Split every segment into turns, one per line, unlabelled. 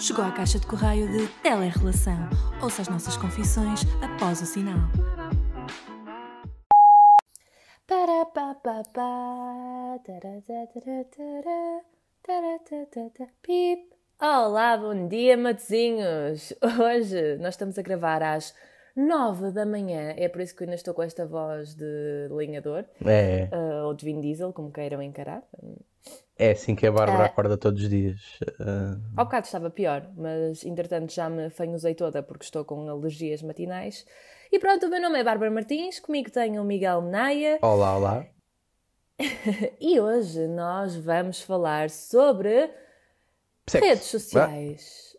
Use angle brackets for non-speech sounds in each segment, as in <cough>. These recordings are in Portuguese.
Chegou à caixa de correio de Telerrelação. Ouça as nossas confissões após o sinal.
Pip. Olá, bom dia, matezinhos! Hoje nós estamos a gravar às nove da manhã, é por isso que eu ainda estou com esta voz de linhador,
É,
uh, ou de Vin Diesel, como queiram encarar.
É assim que a Bárbara
Ah.
acorda todos os dias. Ah,
Ao bocado estava pior, mas entretanto já me fanhosei toda porque estou com alergias matinais. E pronto, o meu nome é Bárbara Martins, comigo tenho o Miguel Menaia
olá, olá. <laughs>
e hoje nós vamos falar sobre
Sexo.
redes sociais.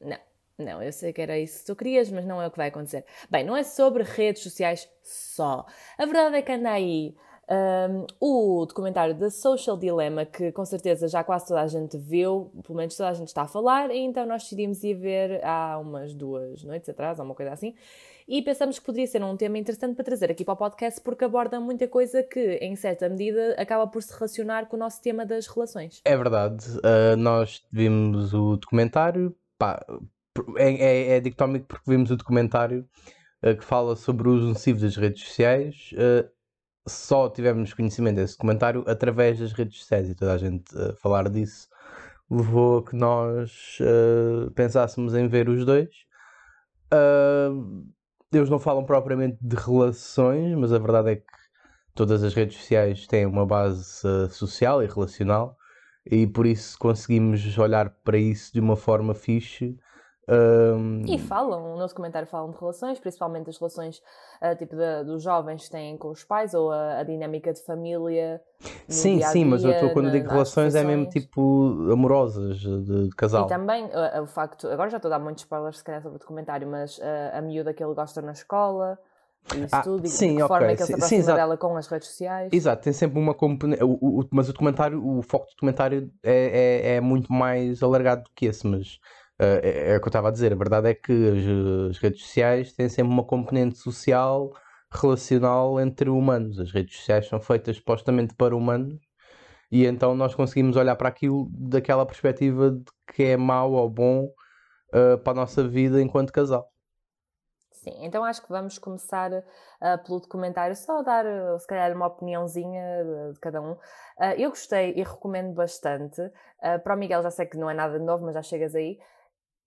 Não, não, eu sei que era isso que tu querias, mas não é o que vai acontecer. Bem, não é sobre redes sociais só. A verdade é que anda aí hum, o documentário da Social Dilemma, que com certeza já quase toda a gente viu, pelo menos toda a gente está a falar, e então nós decidimos ir ver há umas duas noites atrás, ou uma coisa assim, e pensamos que poderia ser um tema interessante para trazer aqui para o podcast, porque aborda muita coisa que, em certa medida, acaba por se relacionar com o nosso tema das relações.
É verdade, ah, nós vimos o documentário, pá, é, é, é dicotómico porque vimos o documentário ah, que fala sobre o uso nocivo das redes sociais. ah, só tivemos conhecimento desse documentário através das redes sociais e toda a gente a falar disso levou a que nós ah, pensássemos em ver os dois. Ah, eles não falam propriamente de relações, mas a verdade é que todas as redes sociais têm uma base ah, social e relacional e por isso conseguimos olhar para isso de uma forma fixe. Ahm,
E falam, no documentário falam de relações, principalmente as relações ah, tipo da- dos jovens que têm com os pais ou a, a dinâmica de família.
sim,
dia
sim, mas eu estou quando
na-
digo relações é mesmo tipo amorosas de, de casal.
E também ah, o facto, agora já estou a dar muitos spoilers se calhar sobre o documentário, mas ah, a miúda que ele gosta na escola, e isso
Ah,
tudo,
sim,
de que
ok,
forma é que ele se
sim,
aproxima dela com as redes sociais.
Exato, tem sempre uma componente. Mas o documentário, o foco do documentário é, é, é muito mais alargado do que esse. Mas é, é o que eu estava a dizer. A verdade é que as, as redes sociais têm sempre uma componente social, relacional entre humanos. As redes sociais são feitas supostamente para humanos e então nós conseguimos olhar para aquilo daquela perspectiva de que é mau ou bom eh, para a nossa vida enquanto casal.
Sim, então acho que vamos começar ah, pelo documentário, só dar ah, se calhar uma opiniãozinha de, de cada um. Ah, eu gostei e recomendo bastante. Para o Miguel já sei que não é nada de novo, mas já chegas aí.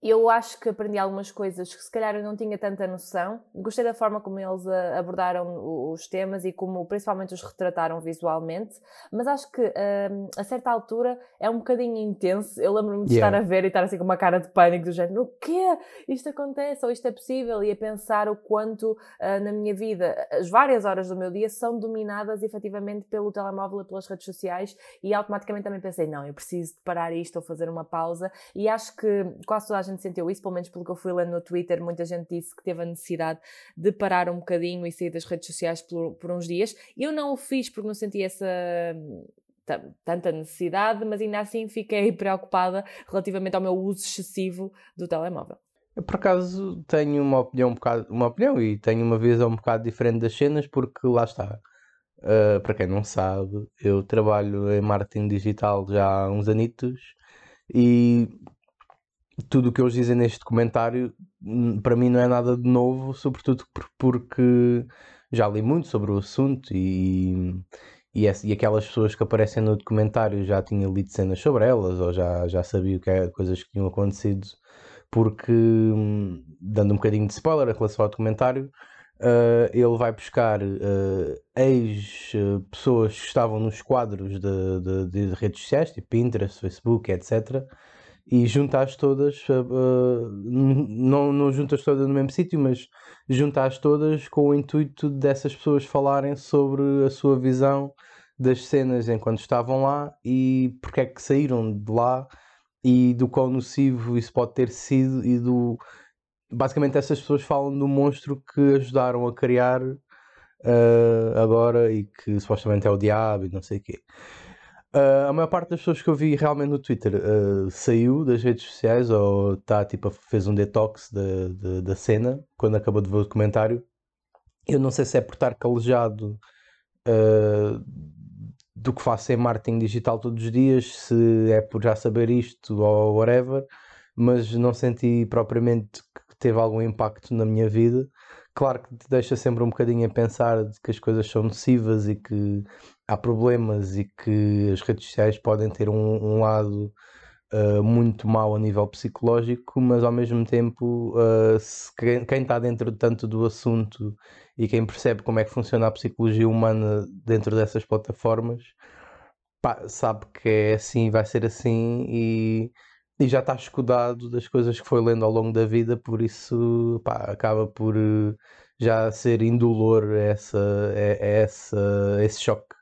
Eu acho que aprendi algumas coisas que se calhar eu não tinha tanta noção. Gostei da forma como eles ah, abordaram os temas e como principalmente os retrataram visualmente, mas acho que ah, a certa altura é um bocadinho intenso. Eu lembro-me de
Yeah.
estar a ver e estar assim com uma cara de pânico do género, o quê? isto acontece ou isto é possível e a pensar o quanto ah, na minha vida as várias horas do meu dia são dominadas efetivamente pelo telemóvel e pelas redes sociais e automaticamente também pensei, não, eu preciso de parar isto ou fazer uma pausa e acho que quase toda a gente sentiu isso, pelo menos pelo que eu fui lendo no Twitter, muita gente disse que teve a necessidade de parar um bocadinho e sair das redes sociais por, por uns dias. Eu não o fiz porque não senti essa ta- tanta necessidade, mas ainda assim fiquei <laughs> preocupada relativamente ao meu uso excessivo do telemóvel.
Eu, por acaso, tenho uma opinião, um bocado, uma opinião e tenho uma visão um bocado diferente das cenas, porque lá está. Uh, para quem não sabe, eu trabalho em marketing digital já há uns anitos e tudo o que eles dizem neste documentário hum, para mim não é nada de novo, sobretudo por- porque já li muito sobre o assunto e, e, e aquelas pessoas que aparecem no documentário já tinha lido cenas sobre elas ou já, já sabia o que é, coisas que tinham acontecido porque, hum, dando um bocadinho de spoiler em relação ao documentário, eh, ele vai buscar eh, ex-pessoas que estavam nos quadros de, de- de redes sociais, tipo Pinterest, Facebook, etc. E junta-as todas, n- não, não juntas todas no mesmo sítio, mas junta-as todas com o intuito dessas pessoas falarem sobre a sua visão das cenas enquanto estavam lá e porque é que saíram de lá e do quão nocivo isso pode ter sido e do basicamente essas pessoas falam do monstro que ajudaram a criar eh, agora e que supostamente é o diabo e não sei o quê. Eh, a maior parte das pessoas que eu vi realmente no Twitter eh, saiu das redes sociais ou tá, tipo, fez um detox da, da, da cena quando acabou de ver o documentário. Eu não sei se é por estar calejado eh, do que faço em marketing digital todos os dias, se é por já saber isto ou whatever, mas não senti propriamente que teve algum impacto na minha vida. Claro que te deixa sempre um bocadinho a pensar de que as coisas são nocivas e que há problemas e que as redes sociais podem ter um, um lado uh, muito mau a nível psicológico, mas ao mesmo tempo, uh, se, quem está dentro tanto do assunto e quem percebe como é que funciona a psicologia humana dentro dessas plataformas, pá, sabe que é assim, vai ser assim e, e já está escudado das coisas que foi lendo ao longo da vida, por isso pá, acaba por já ser indolor essa, essa, esse choque.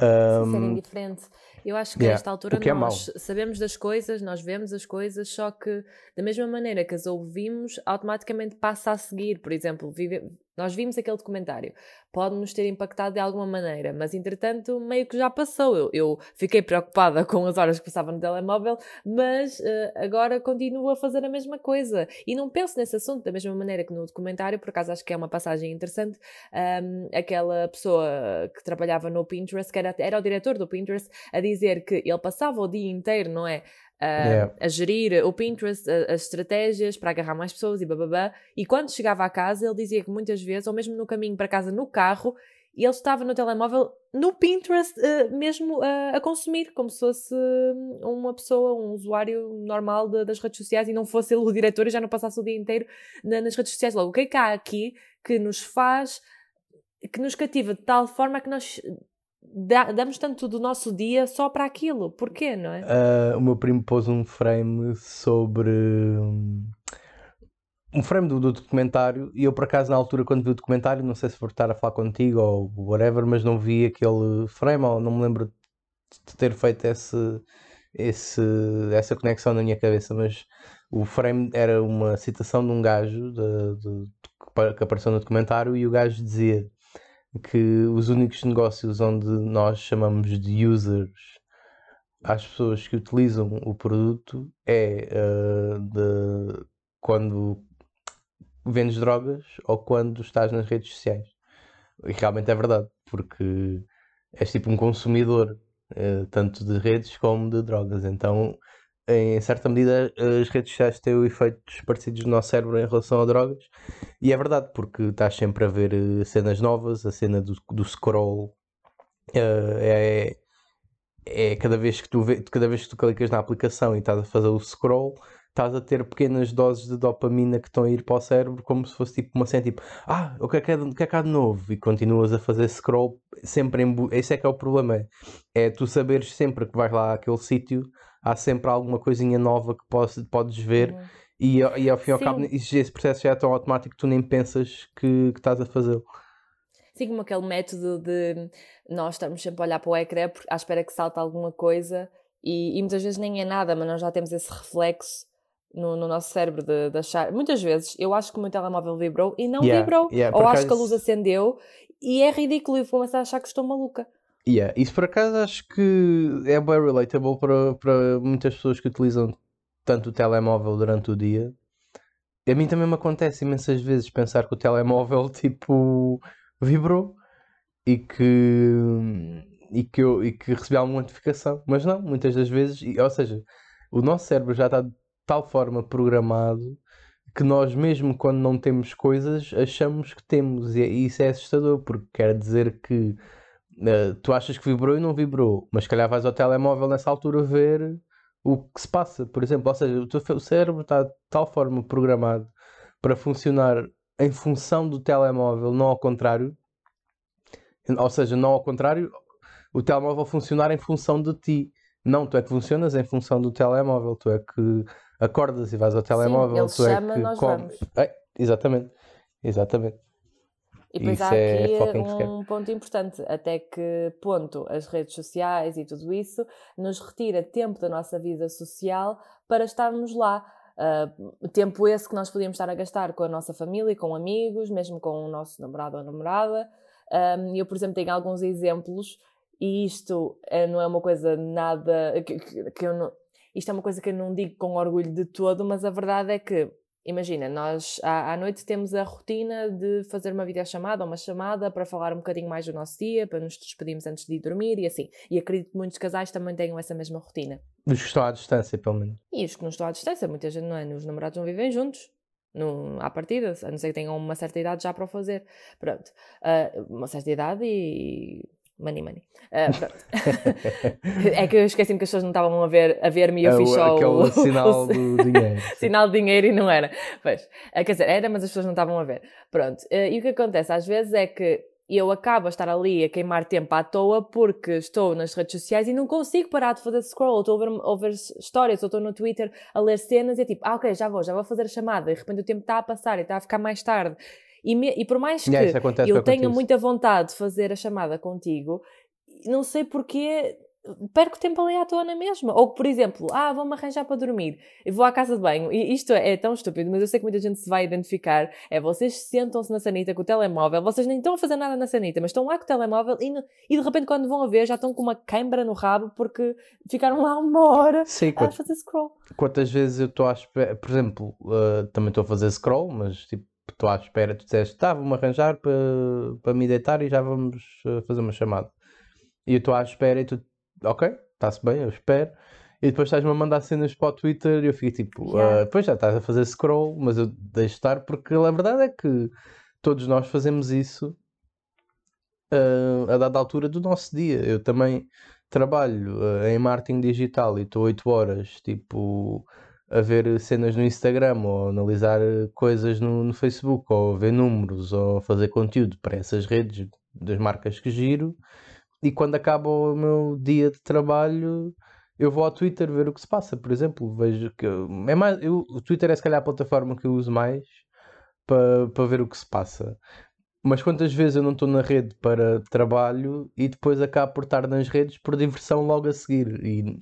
Um, ser indiferente. Eu acho que yeah. a esta altura é nós mau. sabemos das coisas, nós vemos as coisas, só que da mesma maneira que as ouvimos, automaticamente passa a seguir. Por exemplo, vive, nós vimos aquele documentário, pode-nos ter impactado de alguma maneira, mas entretanto meio que já passou. Eu, eu fiquei preocupada <laughs> com as horas que passava no telemóvel, mas uh, agora continuo a fazer a mesma coisa. E não penso nesse assunto da mesma maneira que no documentário, por acaso acho que é uma passagem interessante. Um, aquela pessoa que trabalhava no Pinterest, que era, era o diretor do Pinterest, a dizer que ele passava o dia inteiro, não é? Yeah. a gerir o Pinterest, a, as estratégias para agarrar mais pessoas e bababá. E quando chegava à casa, ele dizia que muitas vezes, ou mesmo no caminho para casa no carro, ele estava no telemóvel no Pinterest uh, mesmo uh, a consumir, como se fosse hum, uma pessoa, um usuário normal de, das redes sociais e não fosse ele o diretor e já não passasse o dia inteiro na, nas redes sociais. Logo, o que é que há aqui que nos faz, que nos cativa de tal forma que nós damos tanto do nosso dia só para aquilo. Porquê, não é?
Uh, o meu primo pôs um frame sobre. Um frame do, do, documentário, e eu por acaso na altura quando vi o documentário, não sei se vou estar a falar contigo ou whatever, mas não vi aquele frame, ou não me lembro de ter feito esse, esse, essa conexão na minha cabeça, mas o frame era uma citação de um gajo de, de, de, que apareceu no documentário e o gajo dizia que os únicos negócios onde nós chamamos de users às pessoas que utilizam o produto é uh, de quando vendes drogas ou quando estás nas redes sociais. E realmente é verdade, porque és tipo um consumidor, uh, tanto de redes como de drogas. Então em certa medida, as redes sociais têm efeitos parecidos no nosso cérebro em relação a drogas. E é verdade, porque estás sempre a ver eh, cenas novas, a cena do, do scroll uh, é, é cada vez que tu vê, cada vez que tu clicas na aplicação e estás a fazer o scroll, estás a ter pequenas doses de dopamina que estão a ir para o cérebro, como se fosse tipo uma cena tipo, ah, o que é que, é, o que, é que há de novo? E continuas a fazer scroll sempre em. Esse é que é o problema. É tu saberes sempre que vais lá àquele sítio há sempre alguma coisinha nova que podes, podes ver uhum. e, e ao fim e ao cabo esse processo já é tão automático que tu nem pensas que, que estás a fazê-lo.
Sim, como aquele método de nós estamos sempre a olhar para o ecrã à espera que salte alguma coisa e, e muitas vezes nem é nada, mas nós já temos esse reflexo no, no, nosso cérebro de, de, achar. Muitas vezes eu acho que o meu telemóvel vibrou e não yeah, vibrou. Yeah, ou acho que a luz acendeu e é ridículo e vou começar a achar que estou maluca.
Yeah, isso por acaso acho que é bem relatable para, para muitas pessoas que utilizam tanto o telemóvel durante o dia. A mim também me acontece imensas vezes pensar que o telemóvel <laughs> tipo vibrou e que, e que, eu, e que recebi alguma notificação, mas não, muitas das vezes, ou seja, o nosso cérebro já está de tal forma programado que nós, mesmo quando não temos coisas, achamos que temos, e isso é assustador, porque quer dizer que Uh, tu achas que vibrou e não vibrou, mas se calhar vais ao telemóvel nessa altura ver o que se passa, por exemplo. Ou seja, o teu cérebro está de tal forma programado para funcionar em função do telemóvel, não ao contrário. Ou seja, não ao contrário, o telemóvel funcionar em função de ti. Não, tu é que funcionas em função do telemóvel, tu é que acordas e vais ao telemóvel,
Sim,
tu
chama, é que nós vamos.
É, exatamente, exatamente.
E depois há é aqui um ponto importante, até que ponto as redes sociais e tudo isso nos retira tempo da nossa vida social para estarmos lá. Uh, tempo esse que nós podíamos estar a gastar com a nossa família, com amigos, mesmo com o nosso namorado ou namorada. Um, eu, por exemplo, tenho alguns exemplos e isto é, não é uma coisa nada que, que, que eu não, isto é uma coisa que eu não digo com orgulho de todo, mas a verdade é que imagina, nós à, à, noite temos a rotina de fazer uma videochamada ou uma chamada para falar um bocadinho mais do nosso dia, para nos despedirmos antes de ir dormir e assim. E acredito que muitos casais também tenham essa mesma rotina.
Os que estão à distância, pelo menos.
E os que não estão à distância, muita gente não é, os namorados não vivem juntos. No, à partida, a não ser que tenham uma certa idade já para o fazer. Pronto. Uh, uma certa idade e. Money, money. Uh, <laughs> é que eu esqueci-me que as pessoas não estavam a ver, a ver-me e eu
É
fiz
o-
só
aquele <laughs>
o,
sinal
o-
do dinheiro. <laughs>
sinal de dinheiro e não era. Pois, eh, quer dizer, era, mas as pessoas não estavam a ver. Pronto, eh, e o que acontece às vezes é que eu acabo a estar ali a queimar tempo à toa porque estou nas redes sociais e não consigo parar de fazer scroll. Estou a ver, a ver stories, ou estou no Twitter a ler cenas e é tipo, ah, ok, já vou, já vou fazer a chamada. E de repente o tempo está a passar e está a ficar mais tarde. E, me- e por mais que
Yeah, isso acontece
eu tenha
contigo.
muita vontade de fazer a chamada contigo, não sei porquê perco tempo ali à toa na mesma. Ou, por exemplo, ah, vou-me arranjar para dormir. Eu vou à casa de banho. E isto é, é tão estúpido, mas eu sei que muita gente se vai identificar. É, vocês sentam-se na sanita com o telemóvel, vocês nem estão a fazer nada na sanita, mas estão lá com o telemóvel e, e de repente quando vão a ver já estão com uma câimbra no rabo porque ficaram lá uma hora
Sim,
a fazer scroll.
quantas vezes eu estou à espera, por exemplo, uh, também estou a fazer scroll, mas tipo, estou à espera, tu disseste, tá, vou-me arranjar para para me deitar e já vamos uh, fazer uma chamada. E eu estou à espera e tu, ok, está-se bem, eu espero. E depois estás-me a mandar cenas para o Twitter e eu fico tipo,
Yeah.
uh, pois já estás a fazer scroll, mas eu deixo estar porque a verdade é que todos nós fazemos isso uh, a dada altura do nosso dia. Eu também trabalho uh, em marketing digital e estou 8 horas tipo a ver cenas no Instagram ou analisar coisas no, no Facebook ou ver números ou fazer conteúdo para essas redes das marcas que giro. E quando acaba o meu dia de trabalho eu vou ao Twitter ver o que se passa, por exemplo, vejo que é mais, eu, o Twitter é se calhar a plataforma que eu uso mais para para ver o que se passa. Mas quantas vezes eu não estou na rede para trabalho e depois acabo por estar nas redes por diversão logo a seguir? E,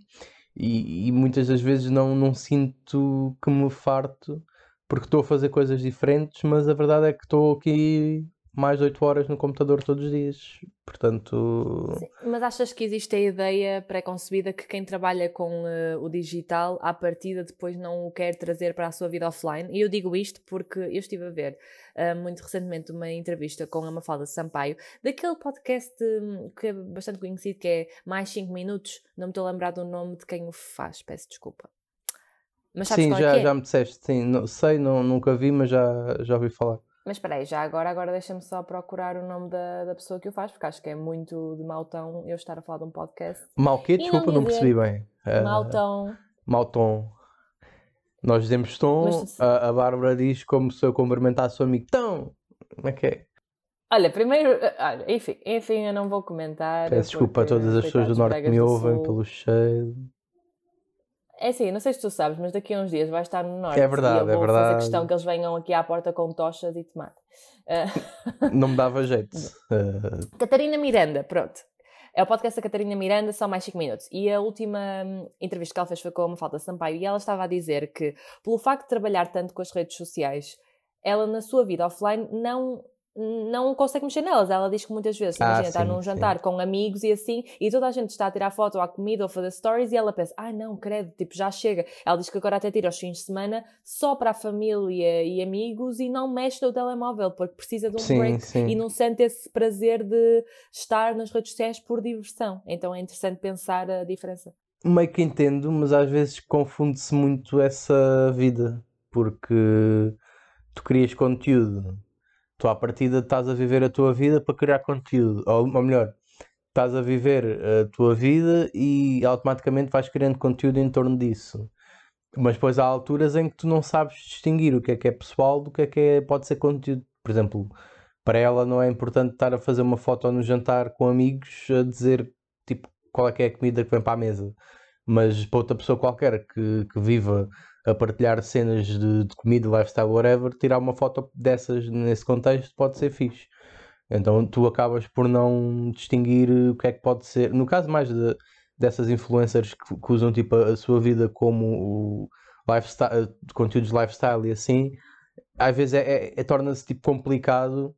e, e muitas das vezes não, não sinto que me farto porque estou a fazer coisas diferentes, mas a verdade é que estou aqui mais de 8 horas no computador todos os dias. Portanto,
Sim, Mas achas que existe a ideia pré-concebida que quem trabalha com eh, o digital, à partida, depois não o quer trazer para a sua vida offline? E eu digo isto porque eu estive a ver eh, muito recentemente uma entrevista com a Mafalda Sampaio, daquele podcast hum, que é bastante conhecido, que é Mais 5 Minutos. Não me estou a lembrar do nome de quem o faz, peço desculpa. Mas sabes
sim,
é
já,
é?
já me disseste, sim, não, sei, não, nunca vi, mas já, já ouvi falar.
Mas espera aí, já agora, agora deixa-me só procurar o nome da, da pessoa que o faz, porque acho que é muito de mau tom eu estar a falar de um podcast.
Mal quê? Desculpa,
não
não percebi bem.
Tom.
mau tom. Nós dizemos tom,
Mas-
a, a Bárbara diz como se eu cumprimentasse o amigo. Tom! Como é que é?
Olha, primeiro, olha, enfim, enfim, eu não vou comentar.
Peço desculpa a todas as pessoas do Norte que me ouvem pelo cheiro.
É assim, não sei se tu sabes, mas daqui a uns dias vai estar no Norte.
É verdade,
e eu
é
vou fazer
verdade.
questão que eles venham aqui à porta com tochas e tomate. Eh, <laughs> <laughs>
Não me dava jeito. Ah, <laughs>
Catarina Miranda, pronto. É o podcast da Catarina Miranda, são mais 5 minutos. E a última hum, entrevista que ela fez foi com a Mafalda Sampaio e ela estava a dizer que, pelo facto de trabalhar tanto com as redes sociais, ela na sua vida offline não, não consegue mexer nelas. Ela diz que muitas vezes,
Ah,
imagina, está
sim,
num
sim.
jantar com amigos e assim, e toda a gente está a tirar foto à comida ou a fazer stories e ela pensa, ah não, credo, tipo, já chega. Ela diz que agora até tira os fins de semana só para a família e amigos e não mexe no telemóvel porque precisa de um
sim,
break
sim.
e não sente esse prazer de estar nas redes sociais por diversão. Então é interessante pensar a diferença.
Meio que entendo, mas às vezes confunde-se muito essa vida. Porque tu crias conteúdo. Tu à partida estás a viver a tua vida para criar conteúdo. Ou, ou melhor, estás a viver a tua vida e automaticamente vais criando conteúdo em torno disso. Mas depois há alturas em que tu não sabes distinguir o que é que é pessoal do que é que é, pode ser conteúdo. Por exemplo, para ela não é importante estar a fazer uma foto no jantar com amigos a dizer tipo qual é que é a comida que vem para a mesa. Mas para outra pessoa qualquer que, que viva a partilhar cenas de, de comida, lifestyle, whatever, tirar uma foto dessas nesse contexto pode ser fixe. Então tu acabas por não distinguir o que é que pode ser. No caso mais de- dessas influencers que, que usam tipo a, a sua vida como o lifestyle, conteúdos de lifestyle e assim, às vezes é, é- é- torna-se tipo complicado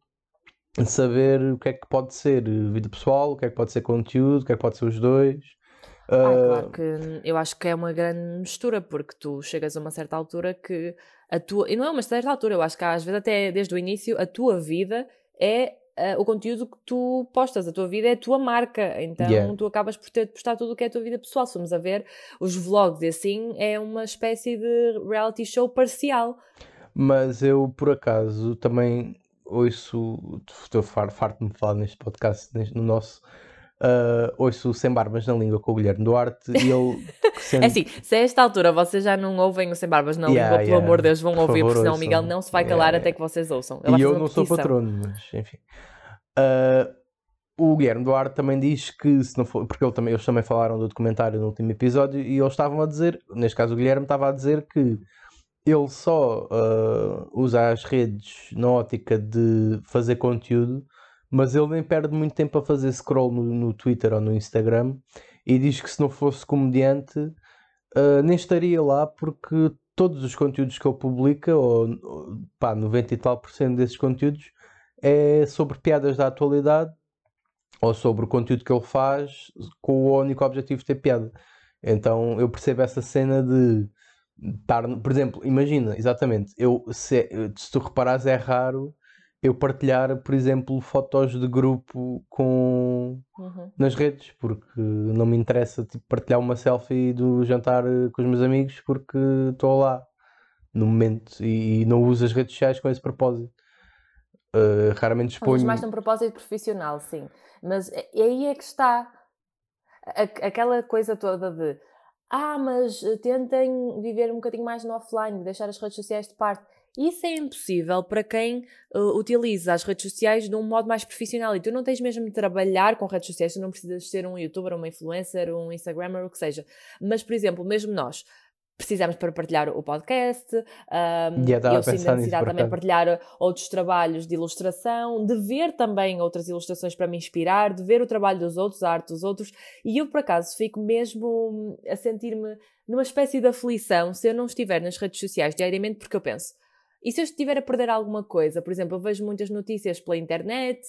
saber o que é que pode ser vida pessoal, o que é que pode ser conteúdo, o que é que pode ser os dois.
Ah, claro que eu acho que é uma grande mistura, porque tu chegas a uma certa altura que a tua. E não é uma certa altura, eu acho que às vezes até desde o início a tua vida é uh, o conteúdo que tu postas, a tua vida é a tua marca, então
Yeah.
tu acabas por ter de postar tudo o que é a tua vida pessoal. Se formos a ver, os vlogs e assim é uma espécie de reality show parcial.
Mas eu, por acaso, também ouço, estou far- farto-me de falar neste podcast, neste- no nosso, ah, ouço Sem Barbas na Língua com o Guilherme Duarte e ele sendo- <laughs>
É assim, se a esta altura vocês já não ouvem o Sem Barbas na
Yeah,
língua, pelo
yeah.
amor de Deus, vão
Por
ouvir,
favor,
porque senão o. Miguel não se vai calar
yeah.
até que vocês ouçam. Ele
E eu não sou patrono, mas enfim. Ah, o Guilherme Duarte também diz que se não for, porque ele também, eles também falaram do documentário no último episódio e eles estavam a dizer, neste caso o Guilherme estava a dizer que ele só ah, usa as redes na ótica de fazer conteúdo, mas ele nem perde muito tempo a fazer scroll no, no Twitter ou no Instagram e diz que se não fosse comediante ah, nem estaria lá porque todos os conteúdos que ele publica, ou, pá, 90 e tal por cento desses conteúdos, é sobre piadas da atualidade ou sobre o conteúdo que ele faz com o único objetivo de ter piada. Então eu percebo essa cena de estar, por exemplo, imagina, exatamente, eu, se, se tu reparares, é raro eu partilhar, por exemplo, fotos de grupo com
Uhum.
nas redes, porque não me interessa tipo, partilhar uma selfie do jantar eh, com os meus amigos porque estou lá no momento e, e não uso as redes sociais com esse propósito. Eh, raramente exponho.
mais num propósito profissional, sim. Mas é- e aí é que está aquela coisa toda de ah, mas eh, tentem viver um bocadinho mais no offline, deixar as redes sociais de parte. Isso é impossível para quem eh, utiliza as redes sociais de um modo mais profissional. E tu não tens mesmo de trabalhar com redes sociais, tu não precisas ser um youtuber, uma influencer, um instagrammer, o que seja. Mas, por exemplo, mesmo nós precisamos para partilhar o podcast, um, eu sinto a necessidade também de partilhar outros trabalhos de ilustração, de ver também outras ilustrações para me inspirar, de ver o trabalho dos outros, a arte dos outros, e eu por acaso fico mesmo a sentir-me numa espécie de aflição se eu não estiver nas redes sociais diariamente, porque eu penso. E se eu estiver a perder alguma coisa? Por exemplo, eu vejo muitas notícias pela internet,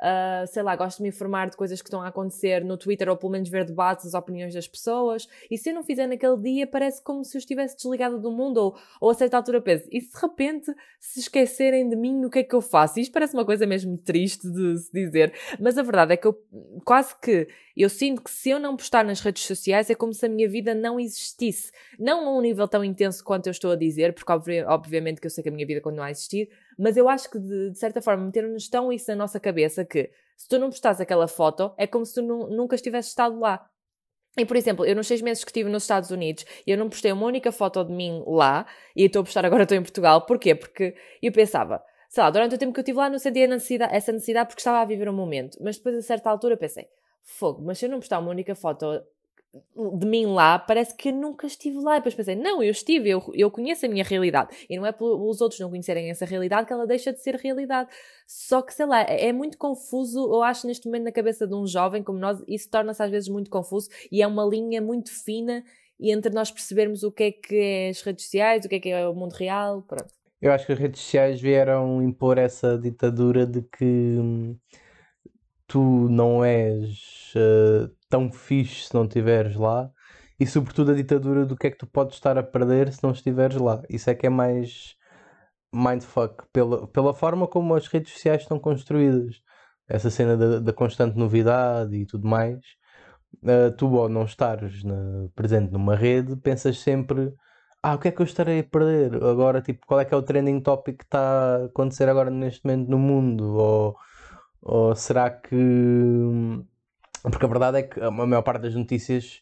ah, sei lá, gosto de me informar de coisas que estão a acontecer no Twitter ou pelo menos ver debates, as opiniões das pessoas. E se eu não fizer naquele dia, parece como se eu estivesse desligada do mundo ou, ou a certa altura penso, e se de repente se esquecerem de mim, o que é que eu faço? Isto parece uma coisa mesmo triste de se dizer, mas a verdade é que eu quase que eu sinto que se eu não postar nas redes sociais é como se a minha vida não existisse. Não a um nível tão intenso quanto eu estou a dizer, porque obvi- obviamente que eu sei que minha vida continua a existir, mas eu acho que de, de certa forma meter-nos tão isso na nossa cabeça que se tu não postares aquela foto é como se tu nu- nunca estivesse estado lá. E, por exemplo, eu nos seis meses que estive nos Estados Unidos, eu não postei uma única foto de mim lá, e estou a postar agora, estou em Portugal. Porquê? Porque eu pensava, sei lá, durante o tempo que eu estive lá não sentia necessidade, essa necessidade porque estava a viver um momento. Mas depois, a certa altura, pensei, fogo, mas se eu não postar uma única foto de mim lá, parece que eu nunca estive lá. E depois pensei, não, eu estive, eu, eu conheço a minha realidade. E não é pelos outros não conhecerem essa realidade que ela deixa de ser realidade. Só que, sei lá, é é muito confuso, eu acho, neste momento, na cabeça de um jovem como nós, isso torna-se às vezes muito confuso e é uma linha muito fina entre nós percebermos o que é que é as redes sociais, o que é que é o mundo real, pronto.
Eu acho que as redes sociais vieram impor essa ditadura de que hum, tu não és eh, tão fixe se não estiveres lá e sobretudo a ditadura do que é que tu podes estar a perder se não estiveres lá. Isso é que é mais mindfuck pela, pela forma como as redes sociais estão construídas. Essa cena da, da constante novidade e tudo mais. Eh, tu ao não estares na- presente numa rede, pensas sempre ah, o que é que eu estarei a perder? Agora, tipo, qual é que é o trending topic que está a acontecer agora neste momento no mundo? Ou, ou será que. Porque a verdade é que a maior parte das notícias.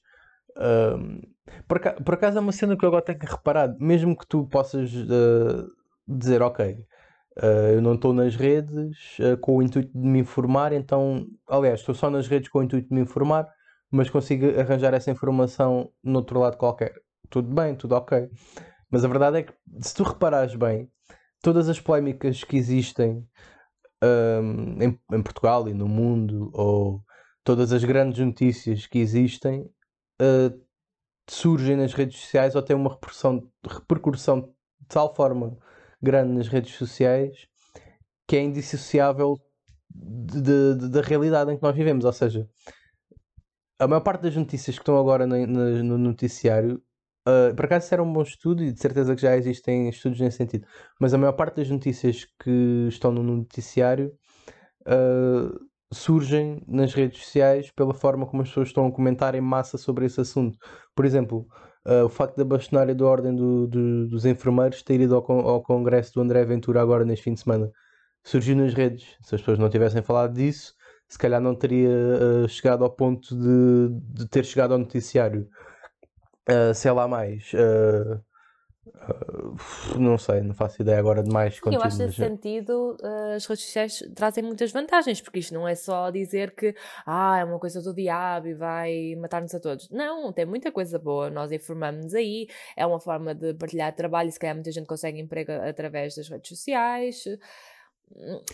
hum, por, aca- por acaso é uma cena que eu agora tenho que reparar. Mesmo que tu possas eh, dizer, ok, eh, eu não estou nas redes eh, com o intuito de me informar, então. Aliás, estou só nas redes com o intuito de me informar, mas consigo arranjar essa informação no outro lado qualquer tudo bem, tudo ok. Mas a verdade é que, se tu reparares bem, todas as polémicas que existem hum, em, em Portugal e no mundo, ou todas as grandes notícias que existem, uh, surgem nas redes sociais ou têm uma repercussão, repercussão de tal forma grande nas redes sociais que é indissociável de- de- da realidade em que nós vivemos. Ou seja, a maior parte das notícias que estão agora no, no- no noticiário Uh, por acaso isso era um bom estudo e de certeza que já existem estudos nesse sentido, mas a maior parte das notícias que estão no noticiário uh, surgem nas redes sociais pela forma como as pessoas estão a comentar em massa sobre esse assunto. Por exemplo, uh, o facto da bastonária da Ordem do, do, dos Enfermeiros ter ido ao, ao, congresso do André Ventura agora neste fim de semana surgiu nas redes. Se as pessoas não tivessem falado disso, se calhar não teria uh, chegado ao ponto de, de, ter chegado ao noticiário. Uh, sei lá mais. Uh, Uh, não sei, não faço ideia agora de mais conteúdo.
Eu acho que nesse sentido uh, as redes sociais trazem muitas vantagens, porque isto não é só dizer que ah, é uma coisa do diabo e vai matar-nos a todos. Não, tem muita coisa boa, nós informamos-nos aí, é uma forma de partilhar trabalho e se calhar muita gente consegue emprego através das redes sociais.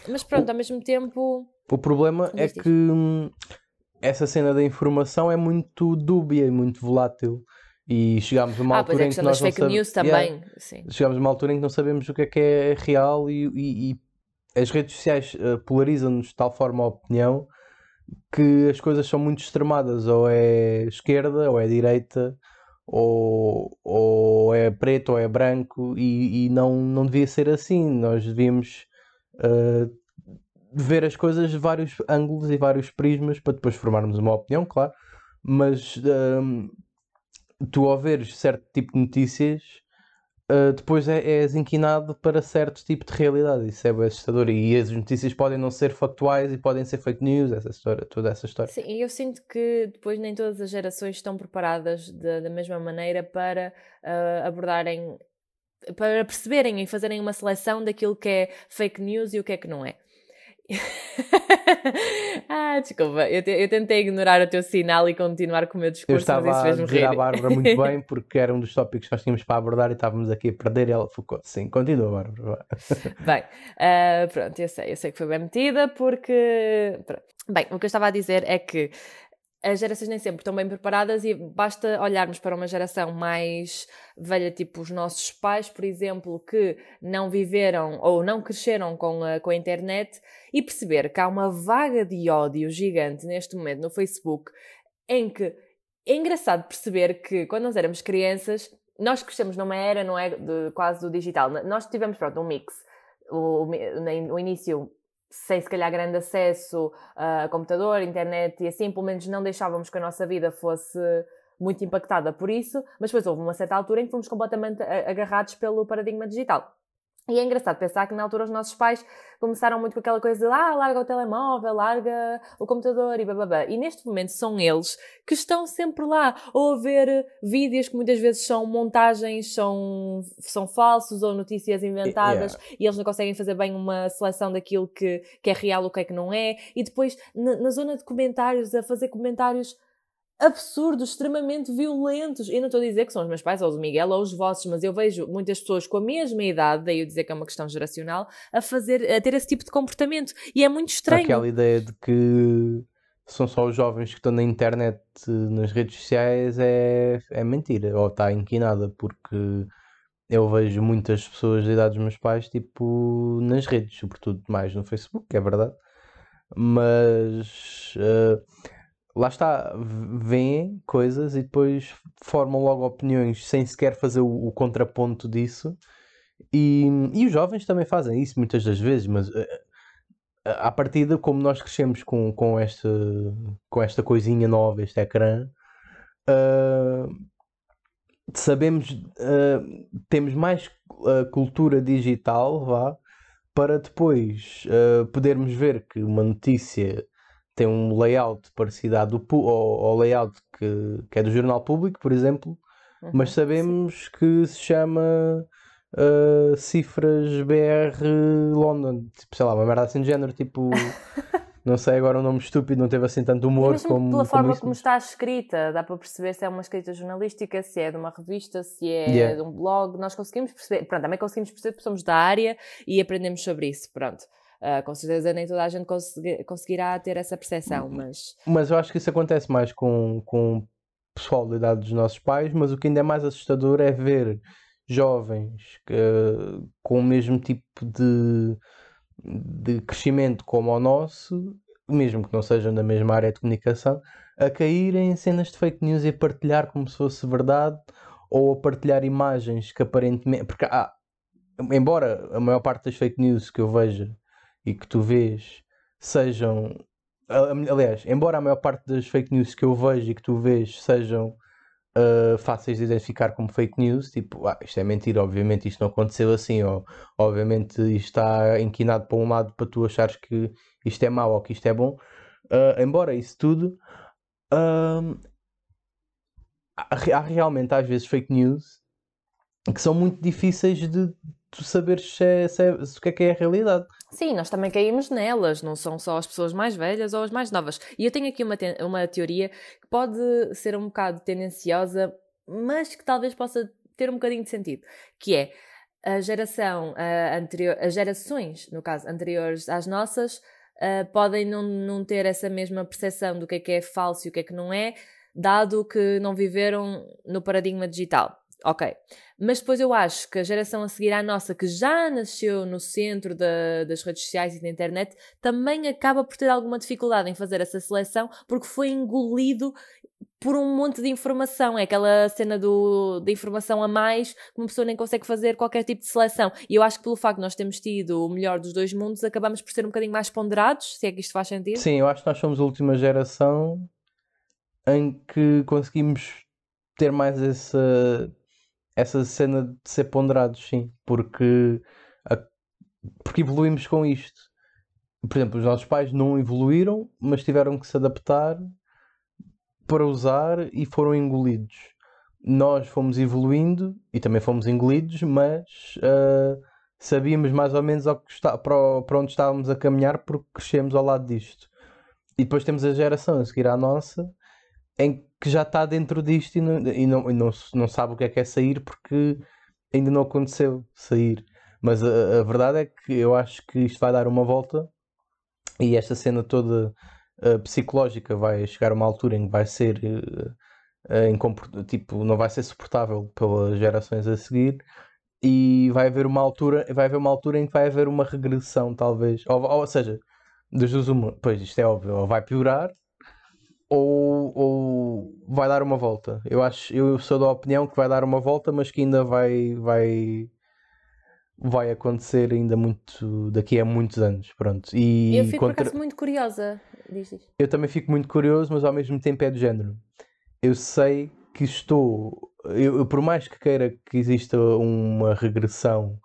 Mas pronto, o, ao mesmo tempo.
O problema é que hum, essa cena da informação é muito dúbia e muito volátil. E chegámos a uma
ah,
altura
é,
em que nós
fake
não
news também. Yeah.
Chegámos a uma altura em que não sabemos o que é que é real e, e, e as redes sociais uh, polarizam-nos de tal forma a opinião que as coisas são muito extremadas, ou é esquerda, ou é direita, ou, ou é preto, ou é branco, e, e não, não devia ser assim. Nós devíamos uh, ver as coisas de vários ângulos e vários prismas para depois formarmos uma opinião, claro, mas uh, tu ao veres certo tipo de notícias, uh, depois é, és inquinado para certo tipo de realidade. Isso é bem assustador. E as notícias podem não ser factuais e podem ser fake news, essa história, toda essa história.
Sim, e eu sinto que depois nem todas as gerações estão preparadas de, da mesma maneira para uh, abordarem, para perceberem e fazerem uma seleção daquilo que é fake news e o que é que não é. <laughs> ah, desculpa, eu, te, eu, tentei ignorar o teu sinal e continuar com o meu discurso,
eu estava mas isso fez-me rir. a Bárbara muito <laughs> bem, porque era um dos tópicos que nós tínhamos para abordar e estávamos aqui a perder e ela focou. Sim, continua, Bárbara. <laughs>
bem, uh, pronto, eu sei, eu sei que foi bem metida, porque. Pronto. Bem, o que eu estava a dizer é que as gerações nem sempre estão bem preparadas e basta olharmos para uma geração mais velha, tipo os nossos pais, por exemplo, que não viveram ou não cresceram com a, com a internet e perceber que há uma vaga de ódio gigante neste momento no Facebook em que é engraçado perceber que quando nós éramos crianças, nós crescemos numa era, não é, de, quase do digital. Nós tivemos, pronto, um mix. O, o, o início sem se calhar grande acesso a computador, internet e assim, pelo menos não deixávamos que a nossa vida fosse muito impactada por isso, mas depois houve uma certa altura em que fomos completamente agarrados pelo paradigma digital. E é engraçado pensar que na altura os nossos pais começaram muito com aquela coisa de ah, larga o telemóvel, larga o computador e bababá. E neste momento são eles que estão sempre lá, ou a ver vídeos que muitas vezes são montagens, são, são falsos ou notícias inventadas yeah. e eles não conseguem fazer bem uma seleção daquilo que, que é real ou o que é que não é. E depois na, na zona de comentários, a fazer comentários absurdos, extremamente violentos. Eu não estou a dizer que são os meus pais, ou o Miguel, ou os vossos, mas eu vejo muitas pessoas com a mesma idade, daí eu dizer que é uma questão geracional, a fazer, a ter esse tipo de comportamento. E é muito estranho.
Aquela ideia de que são só os jovens que estão na internet, nas redes sociais, é, é mentira, ou está inquinada, porque eu vejo muitas pessoas da idade dos meus pais, tipo, nas redes, sobretudo mais no Facebook, é verdade. Mas. Uh, lá está, veem coisas e depois formam logo opiniões sem sequer fazer o, o contraponto disso. E, e, os jovens também fazem isso muitas das vezes, mas uh, à partida, como nós crescemos com, com, esta, com esta coisinha nova, este ecrã, uh, sabemos, uh, temos mais cultura digital, vá, para depois podermos ver que uma notícia tem um layout parecido ao, ao layout que, que é do Jornal Público, por exemplo, uhum, mas sabemos sim. que se chama uh, Cifras BR London, tipo, sei lá, uma merda assim de género, tipo. <laughs> não sei agora um nome estúpido, não teve assim tanto humor
Mas
como.
Pela forma
isso.
como está escrita, dá para perceber se é uma escrita jornalística, se é de uma revista, se é yeah. de um blog. Nós conseguimos perceber, pronto, também conseguimos perceber porque somos da área e aprendemos sobre isso, pronto. Uh, com certeza nem toda a gente consegui, conseguirá ter essa percepção, mas...
Mas eu acho que isso acontece mais com, com o pessoal da idade dos nossos pais, mas o que ainda é mais assustador é ver jovens que, com o mesmo tipo de, de crescimento como o nosso, mesmo que não sejam da mesma área de comunicação, a caírem em cenas de fake news e a partilhar como se fosse verdade ou a partilhar imagens que aparentemente. Porque há, embora a maior parte das fake news que eu vejo e que tu vês sejam. Aliás, embora a maior parte das fake news que eu vejo e que tu vês sejam uh, fáceis de identificar como fake news, tipo, ah, isto é mentira, obviamente isto não aconteceu assim, ou obviamente isto está inquinado para um lado para tu achares que isto é mau ou que isto é bom. Uh, embora isso tudo, uh, há realmente às vezes fake news que são muito difíceis de tu saberes se, é, se, é, se o que é que é a realidade.
Sim, nós também caímos nelas, não são só as pessoas mais velhas ou as mais novas. E eu tenho aqui uma, uma teoria que pode ser um bocado tendenciosa, mas que talvez possa ter um bocadinho de sentido, que é a geração uh, anterior, as gerações, no caso, anteriores às nossas, uh, podem não, não ter essa mesma percepção do que é que é falso e o que é que não é, dado que não viveram no paradigma digital. Ok. Mas depois eu acho que a geração a seguir à nossa, que já nasceu no centro da, das redes sociais e da internet, também acaba por ter alguma dificuldade em fazer essa seleção porque foi engolido por um monte de informação. É aquela cena do, de informação a mais que uma pessoa nem consegue fazer qualquer tipo de seleção. E eu acho que pelo facto de nós termos tido o melhor dos dois mundos, acabamos por ser um bocadinho mais ponderados, se é que isto faz sentido.
Sim, eu acho que nós somos a última geração em que conseguimos ter mais essa essa cena de ser ponderados, sim, porque, a, porque evoluímos com isto. Por exemplo, os nossos pais não evoluíram, mas tiveram que se adaptar para usar e foram engolidos. Nós fomos evoluindo e também fomos engolidos, mas uh, sabíamos mais ou menos ao que está, para, para onde estávamos a caminhar porque crescemos ao lado disto. E depois temos a geração a seguir à nossa em que já está dentro disto e, não, e, não, e não, não sabe o que é que é sair porque ainda não aconteceu sair. Mas a, a, verdade é que eu acho que isto vai dar uma volta e esta cena toda uh, psicológica vai chegar a uma altura em que vai ser uh, tipo, não vai ser suportável pelas gerações a seguir e vai haver uma altura, vai haver uma altura em que vai haver uma regressão, talvez. Ou, ou seja, das duas uma, pois isto é óbvio, ou vai piorar ou, ou vai dar uma volta. Eu acho, eu sou da opinião que vai dar uma volta, mas que ainda vai, vai, vai acontecer ainda muito daqui a muitos anos. Pronto.
E eu fico contra... por acaso muito curiosa. Diz, diz.
Eu também fico muito curioso, mas ao mesmo tempo é do género. Eu sei que estou. Eu, eu, por mais que queira que exista uma regressão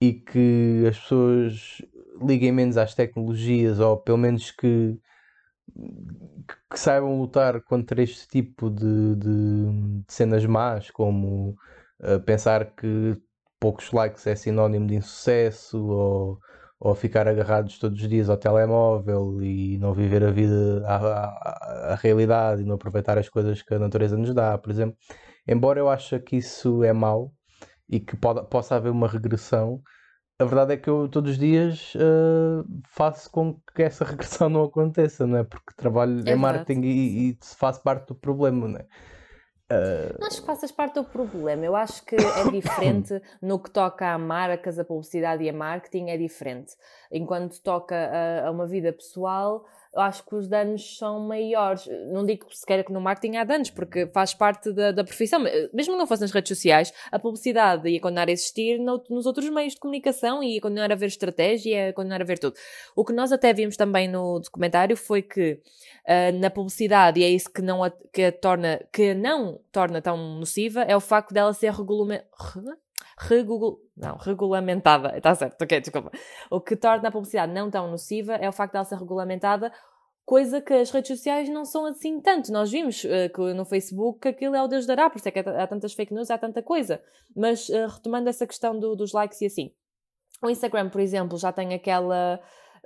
e que as pessoas liguem menos às tecnologias, ou pelo menos que que, saibam lutar contra este tipo de, de, de cenas más, como uh, pensar que poucos likes é sinónimo de insucesso ou, ou ficar agarrados todos os dias ao telemóvel e não viver a vida, a, a, a realidade e não aproveitar as coisas que a natureza nos dá, por exemplo. Embora eu ache que isso é mau e que pode, possa haver uma regressão, a verdade é que eu todos os dias uh, faço com que essa <laughs> regressão não aconteça, não é? Porque trabalho é em marketing e, e, faço parte do problema, não é?
Uh... Não acho que faças parte do problema. Eu acho que é diferente <coughs> no que toca a marcas, a publicidade e a marketing, é diferente. Enquanto toca a, a uma vida pessoal, acho que os danos são maiores. Não digo sequer que no marketing há danos, porque faz parte da, da profissão. Mesmo que não fosse nas redes sociais, a publicidade ia continuar a existir no, nos outros meios de comunicação e ia continuar a haver estratégia, ia continuar a ver tudo. O que nós até vimos também no documentário foi que uh, na publicidade, e é isso que, não a, que a torna, que não torna tão nociva, é o facto dela ser regulamentada regul... não, regulamentada. Está certo, ok, desculpa. O que torna a publicidade não tão nociva é o facto de ela ser regulamentada, coisa que as redes sociais não são assim tanto. Nós vimos uh, que no Facebook aquilo é o Deus dará, por isso é que há tantas fake news, há tanta coisa. Mas uh, retomando essa questão do, dos likes e assim. O Instagram, por exemplo, já tem aquela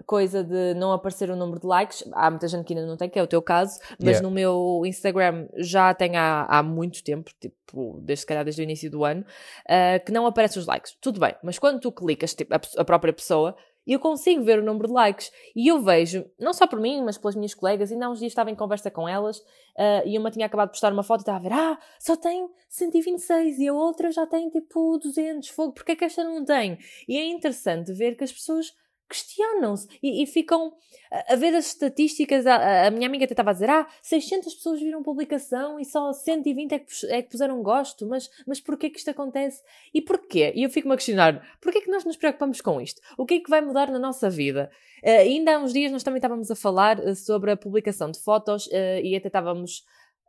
coisa de não aparecer o número de likes. Há muita gente que ainda não tem, que é o teu caso, mas yeah. no meu Instagram já tem há, há muito tempo, tipo, desde se calhar desde o início do ano, uh, que não aparecem os likes. Tudo bem, mas quando tu clicas, tipo, a, a própria pessoa, eu consigo ver o número de likes. E eu vejo, não só por mim, mas pelas minhas colegas, ainda há uns dias estava em conversa com elas uh, e uma tinha acabado de postar uma foto e estava a ver, ah, só tem 126 e a outra já tem tipo 200, fogo, porque é que esta não tem? E é interessante ver que as pessoas questionam-se e, e, ficam a, a, ver as estatísticas. A, a minha amiga até estava a dizer: ah, 600 pessoas viram publicação e só 120 é que, é que puseram gosto, mas, mas porquê que isto acontece? E porquê? E eu fico-me a questionar: porquê que nós nos preocupamos com isto? O que é que vai mudar na nossa vida? Uh, ainda há uns dias nós também estávamos a falar uh, sobre a publicação de fotos uh, e até estávamos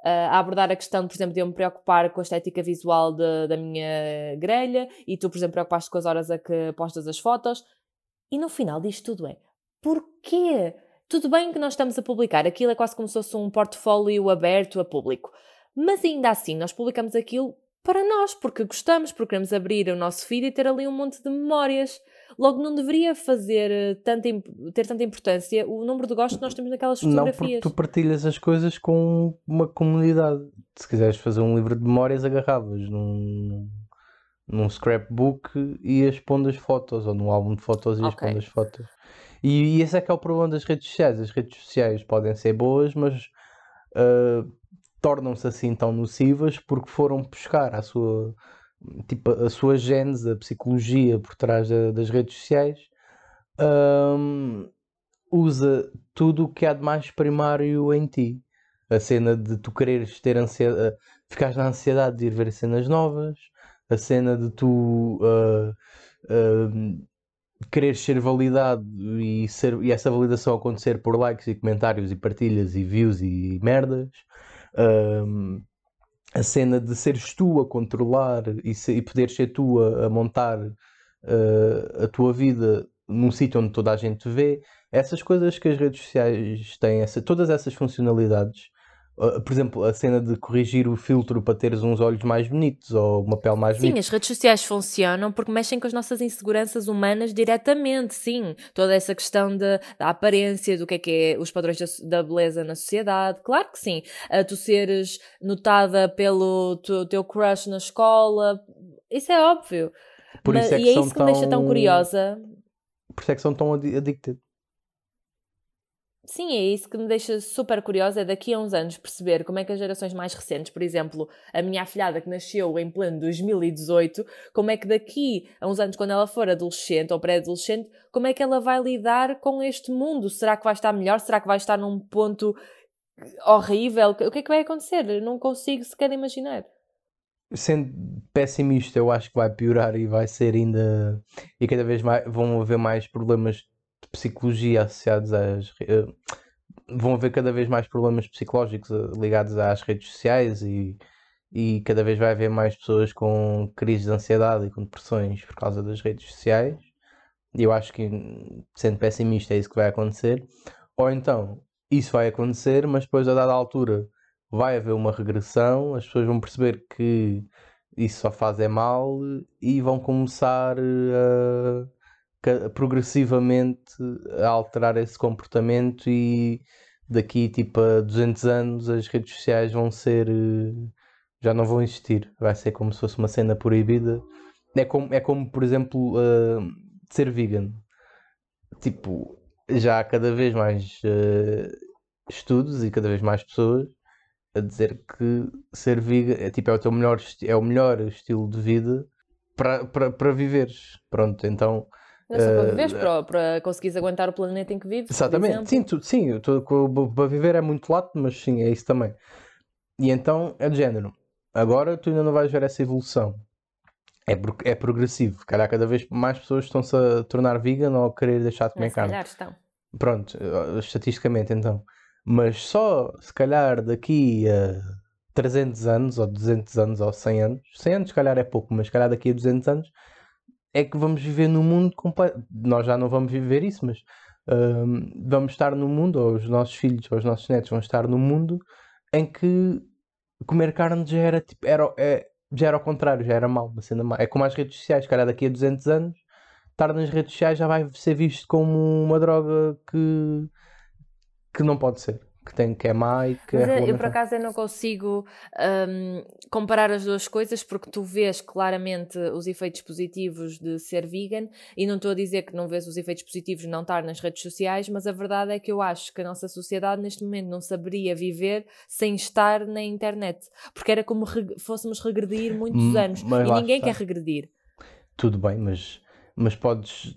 a abordar a questão, por exemplo, de eu me preocupar com a estética visual de, da minha grelha e tu, por exemplo, preocupaste com as horas a que postas as fotos. E no final disto tudo é porquê? Tudo bem que nós estamos a publicar, aquilo é quase como se fosse um portfólio aberto a público, mas ainda assim nós publicamos aquilo para nós, porque gostamos, porque queremos abrir o nosso feed e ter ali um monte de memórias. Logo, não deveria fazer eh, tanta, ter tanta importância o número de gostos que nós temos naquelas fotografias.
Não, porque tu partilhas as coisas com uma comunidade. Se quiseres fazer um livro de memórias, agarravas num, num scrapbook e ias pondo as fotos, ou num álbum de fotos e okay. pondo as fotos. E, e, esse é que é o problema das redes sociais. As redes sociais podem ser boas, mas uh, tornam-se assim tão nocivas porque foram buscar a sua, tipo, a sua gênese, a psicologia por trás da, das redes sociais. Um, usa tudo o que há de mais primário em ti. A cena de tu quereres ter ansiedade, ficares na ansiedade de ir ver cenas novas, a cena de tu uh, uh, quereres ser validado e, ser, e essa validação acontecer por likes e comentários e partilhas e views e merdas. Um, a cena de seres tu a controlar e, se, e poderes ser tu a, a montar uh, a tua vida num sítio onde toda a gente vê, essas coisas que as redes sociais têm, essa, todas essas funcionalidades por exemplo, a cena de corrigir o filtro para teres uns olhos mais bonitos ou uma pele mais
sim,
bonita.
Sim, as redes sociais funcionam porque mexem com as nossas inseguranças humanas diretamente, sim. Toda essa questão de, da aparência, do que é que é os padrões da, beleza na sociedade, claro que sim. Uh, tu seres notada pelo teu, teu crush na escola, isso é óbvio. Por Mas, isso é que e é isso que tão... me deixa tão curiosa.
Por isso é que são tão addicted.
Sim, é isso que me deixa super curiosa, é daqui a uns anos perceber como é que as gerações mais recentes, por exemplo, a minha afilhada que nasceu em pleno 2018, como é que daqui a uns anos, quando ela for adolescente ou pré-adolescente, como é que ela vai lidar com este mundo? Será que vai estar melhor? Será que vai estar num ponto horrível? O que é que vai acontecer? Eu não consigo sequer imaginar.
Sendo pessimista, eu acho que vai piorar e vai ser ainda. E cada vez mais vão haver mais problemas de psicologia associados às. Uh, vão haver cada vez mais problemas psicológicos eh, ligados às redes sociais e, e cada vez vai haver mais pessoas com crises de ansiedade e com depressões por causa das redes sociais. Eu acho que, sendo pessimista, é isso que vai acontecer. Ou então, isso vai acontecer, mas depois, a dada altura, vai haver uma regressão, as pessoas vão perceber que isso só faz é mal e vão começar a progressivamente a alterar esse comportamento e daqui tipo a 200 anos as redes sociais vão ser eh, já não vão existir. Vai ser como se fosse uma cena proibida. É como, é como por exemplo uh, ser vegan. Tipo já há cada vez mais uh, estudos e cada vez mais pessoas a dizer que ser vegan é, tipo, é o teu melhor é o melhor estilo de vida para, para, para viveres. Pronto então
não é só para viveres, uh, para, para conseguires aguentar o planeta em que vives.
Exatamente, sim, tu, sim tô, para viver é muito lato, mas sim, é isso também. E então é de género. Agora tu ainda não vais ver essa evolução. É, é progressivo. Calhar cada vez mais pessoas estão-se a tornar vegan ou a querer deixar de comer carne.
calhar estão.
Pronto, eh, estatisticamente então. Mas só se calhar daqui a 300 anos, ou 200 anos, ou 100 anos, 100 anos se calhar é pouco, mas se calhar daqui a 200 anos é que vamos viver num mundo completo. Nós já não vamos viver isso, mas um, vamos estar num mundo, ou os nossos filhos ou os nossos netos vão estar num mundo em que comer carne já era tipo, era, é, já era ao contrário, já era mal, uma cena. É como as redes sociais, cara, daqui a 200 anos, estar nas redes sociais já vai ser visto como uma droga que, que não pode ser que tem que é má e que
Mas
é
eu por acaso eu não consigo um, comparar as duas coisas porque tu vês claramente os efeitos positivos de ser vegan e não estou a dizer que não vês os efeitos positivos de não estar nas redes sociais, mas a verdade é que eu acho que a nossa sociedade neste momento não saberia viver sem estar na internet, porque era como re fôssemos regredir muitos hum, anos e ninguém está. quer regredir.
Tudo bem, mas, mas podes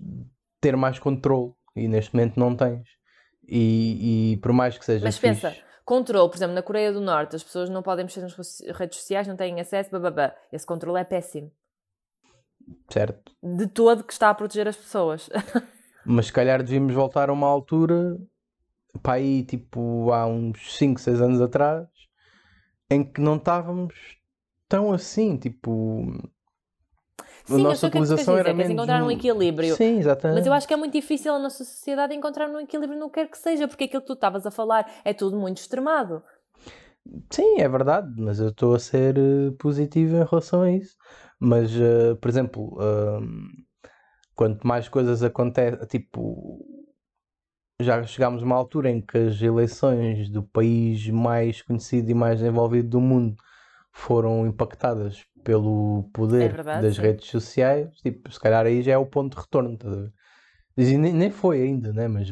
ter mais controle e neste momento não tens. E, e por mais que seja
Mas
fixe,
pensa, controle, por exemplo, na Coreia do Norte, as pessoas não podem mexer nas redes sociais, não têm acesso, bababá. Esse controle é péssimo.
certo?
De todo que está a proteger as pessoas. <laughs>
Mas se calhar devíamos voltar a uma altura, para aí tipo há uns 5, 6 anos atrás, em que não estávamos tão assim, tipo. A
Sim, eu
nossa
que que
utilização
dizer,
era
queres
menos.
encontrar um equilíbrio.
Sim, exatamente.
Mas eu acho que é muito difícil a nossa sociedade encontrar um equilíbrio no que quer que seja, porque aquilo que tu estavas a falar é tudo muito extremado.
Sim, é verdade, mas eu estou a ser eh, positivo em relação a isso. Mas, eh, por exemplo, ahm, quanto mais coisas acontecem, tipo, já chegámos a uma altura em que as eleições do país mais conhecido e mais desenvolvido do mundo foram impactadas pelo
É
poder
verdade,
das
sim.
redes sociais, tipo, se calhar aí já é o ponto de retorno? E nem, nem foi ainda, né? Mas